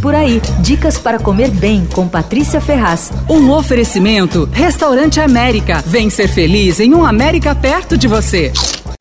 Por aí, dicas para comer bem com Patrícia Ferraz. Um oferecimento: Restaurante América. Vem ser feliz em um América perto de você.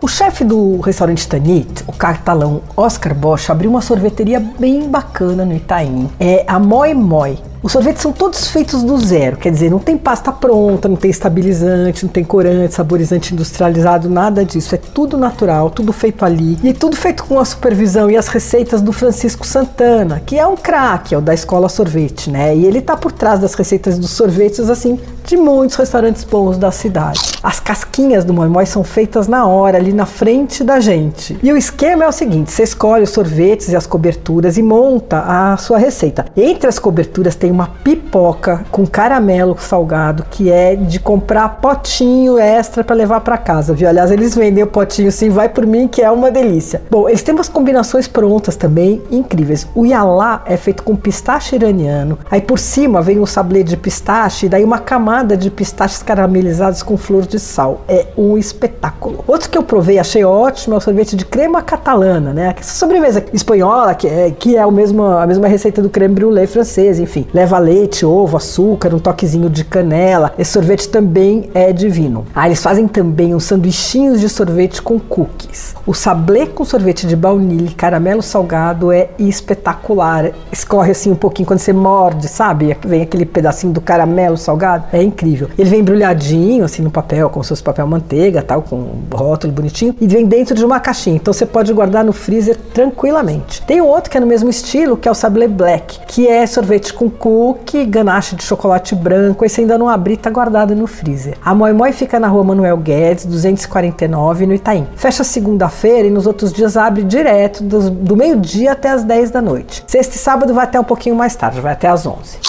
O chefe do restaurante Tanit, o catalão Oscar Bosch, abriu uma sorveteria bem bacana no Itaim. É a Moi Moi. Os sorvetes são todos feitos do zero, quer dizer, não tem pasta pronta, não tem estabilizante, não tem corante, saborizante industrializado, nada disso. É tudo natural, tudo feito ali. E tudo feito com a supervisão e as receitas do Francisco Santana, que é um craque, é o da escola sorvete, né? E ele tá por trás das receitas dos sorvetes, assim, de muitos restaurantes bons da cidade. As casquinhas do Moi são feitas na hora, ali na frente da gente. E o esquema é o seguinte: você escolhe os sorvetes e as coberturas e monta a sua receita. Entre as coberturas tem uma pipoca com caramelo salgado que é de comprar potinho extra para levar para casa, viu? Aliás, eles vendem o potinho sim, vai por mim que é uma delícia. Bom, eles têm umas combinações prontas também incríveis. O yalá é feito com pistache iraniano. Aí por cima vem um sablé de pistache daí uma camada de pistaches caramelizados com flor de sal. É um espetáculo. Outro que eu provei, achei ótimo, é o sorvete de crema catalana, né? Essa sobremesa espanhola, que é, que é o mesmo, a mesma receita do creme brulee francês, enfim. Leva leite, ovo, açúcar, um toquezinho de canela. Esse sorvete também é divino. Ah, eles fazem também uns sanduichinhos de sorvete com cookies. O sablé com sorvete de baunilha e caramelo salgado é espetacular. Escorre assim um pouquinho quando você morde, sabe? Vem aquele pedacinho do caramelo salgado. É incrível. Ele vem embrulhadinho assim no papel, com seus papel manteiga, tal, com rótulo bonitinho, e vem dentro de uma caixinha. Então você pode guardar no freezer tranquilamente. Tem um outro que é no mesmo estilo, que é o sablé black, que é sorvete com cookie, ganache de chocolate branco. Esse ainda não abri, tá guardado no freezer. A Moi Moi fica na rua Manuel Guedes, 249, no Itaim. Fecha segunda-feira e nos outros dias abre direto do, do meio-dia até as 10 da noite. Sexta e sábado vai até um pouquinho mais tarde, vai até as 11.